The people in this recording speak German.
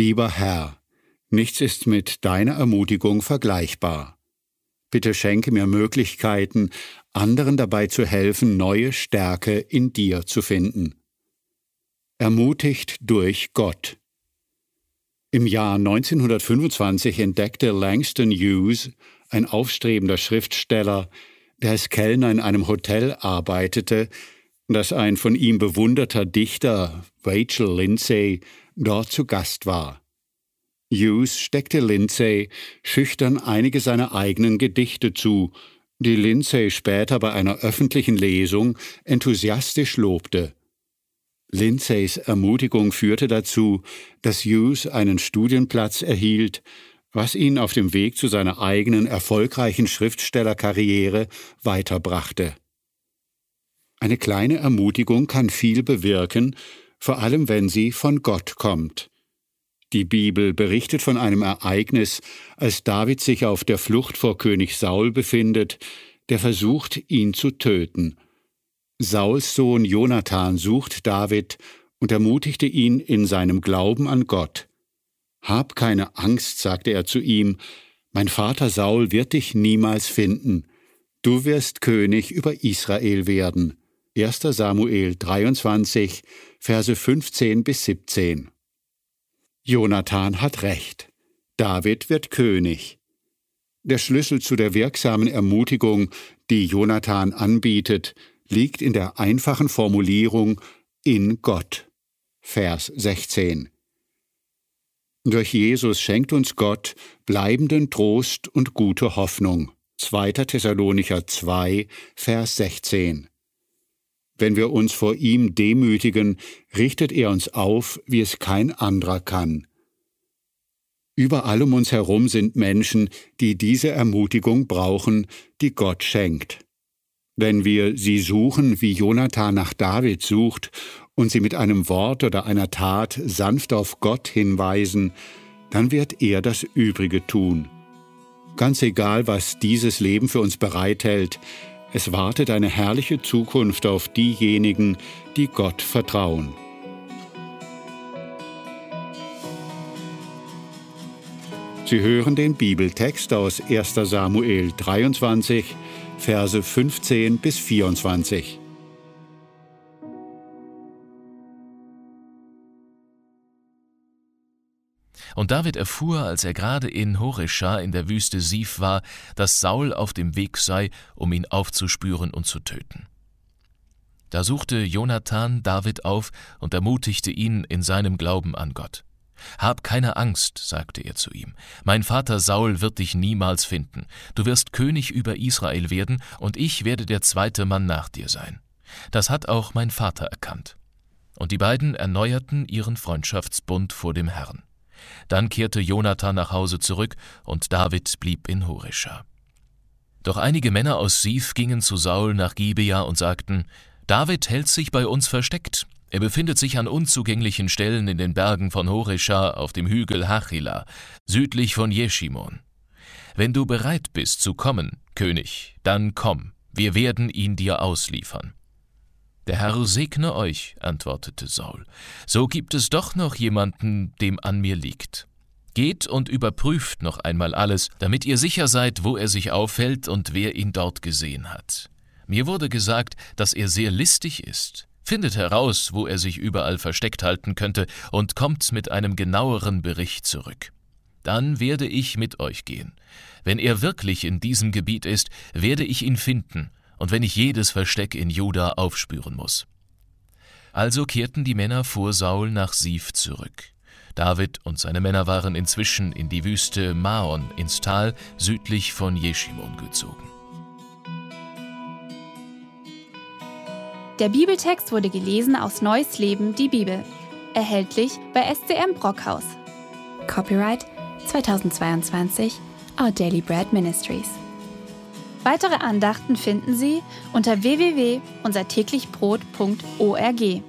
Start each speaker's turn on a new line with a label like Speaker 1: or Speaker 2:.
Speaker 1: Lieber Herr, nichts ist mit deiner Ermutigung vergleichbar. Bitte schenke mir Möglichkeiten, anderen dabei zu helfen, neue Stärke in dir zu finden. Ermutigt durch Gott. Im Jahr 1925 entdeckte Langston Hughes, ein aufstrebender Schriftsteller, der als Kellner in einem Hotel arbeitete, dass ein von ihm bewunderter Dichter, Rachel Lindsay, dort zu Gast war. Hughes steckte Lindsay schüchtern einige seiner eigenen Gedichte zu, die Lindsay später bei einer öffentlichen Lesung enthusiastisch lobte. Lindsays Ermutigung führte dazu, dass Hughes einen Studienplatz erhielt, was ihn auf dem Weg zu seiner eigenen erfolgreichen Schriftstellerkarriere weiterbrachte. Eine kleine Ermutigung kann viel bewirken, vor allem wenn sie von Gott kommt. Die Bibel berichtet von einem Ereignis, als David sich auf der Flucht vor König Saul befindet, der versucht, ihn zu töten – Sauls Sohn Jonathan sucht David und ermutigte ihn in seinem Glauben an Gott. Hab keine Angst, sagte er zu ihm, mein Vater Saul wird dich niemals finden. Du wirst König über Israel werden. 1. Samuel 23, Verse 15 bis 17. Jonathan hat recht. David wird König. Der Schlüssel zu der wirksamen Ermutigung, die Jonathan anbietet, liegt in der einfachen Formulierung in Gott. Vers 16. Durch Jesus schenkt uns Gott bleibenden Trost und gute Hoffnung. 2. Thessalonicher 2, Vers 16. Wenn wir uns vor ihm demütigen, richtet er uns auf, wie es kein anderer kann. Überall um uns herum sind Menschen, die diese Ermutigung brauchen, die Gott schenkt. Wenn wir sie suchen, wie Jonathan nach David sucht, und sie mit einem Wort oder einer Tat sanft auf Gott hinweisen, dann wird er das Übrige tun. Ganz egal, was dieses Leben für uns bereithält, es wartet eine herrliche Zukunft auf diejenigen, die Gott vertrauen. Sie hören den Bibeltext aus 1 Samuel 23, Verse 15 bis 24.
Speaker 2: Und David erfuhr, als er gerade in Horesha in der Wüste Sif war, dass Saul auf dem Weg sei, um ihn aufzuspüren und zu töten. Da suchte Jonathan David auf und ermutigte ihn in seinem Glauben an Gott. Hab keine Angst, sagte er zu ihm, mein Vater Saul wird dich niemals finden, du wirst König über Israel werden, und ich werde der zweite Mann nach dir sein. Das hat auch mein Vater erkannt. Und die beiden erneuerten ihren Freundschaftsbund vor dem Herrn. Dann kehrte Jonathan nach Hause zurück, und David blieb in Horesha. Doch einige Männer aus Sif gingen zu Saul nach Gibea und sagten, David hält sich bei uns versteckt, er befindet sich an unzugänglichen Stellen in den Bergen von Horesha auf dem Hügel Hachila, südlich von Jeshimon. Wenn du bereit bist zu kommen, König, dann komm, wir werden ihn dir ausliefern. Der Herr segne euch, antwortete Saul. So gibt es doch noch jemanden, dem an mir liegt. Geht und überprüft noch einmal alles, damit ihr sicher seid, wo er sich aufhält und wer ihn dort gesehen hat. Mir wurde gesagt, dass er sehr listig ist. Findet heraus, wo er sich überall versteckt halten könnte, und kommt mit einem genaueren Bericht zurück. Dann werde ich mit euch gehen. Wenn er wirklich in diesem Gebiet ist, werde ich ihn finden, und wenn ich jedes Versteck in Juda aufspüren muss. Also kehrten die Männer vor Saul nach Sif zurück. David und seine Männer waren inzwischen in die Wüste Maon ins Tal südlich von Jeshimon gezogen.
Speaker 3: Der Bibeltext wurde gelesen aus Neues Leben, die Bibel. Erhältlich bei SCM Brockhaus. Copyright 2022 Our Daily Bread Ministries. Weitere Andachten finden Sie unter www.unsertäglichbrot.org.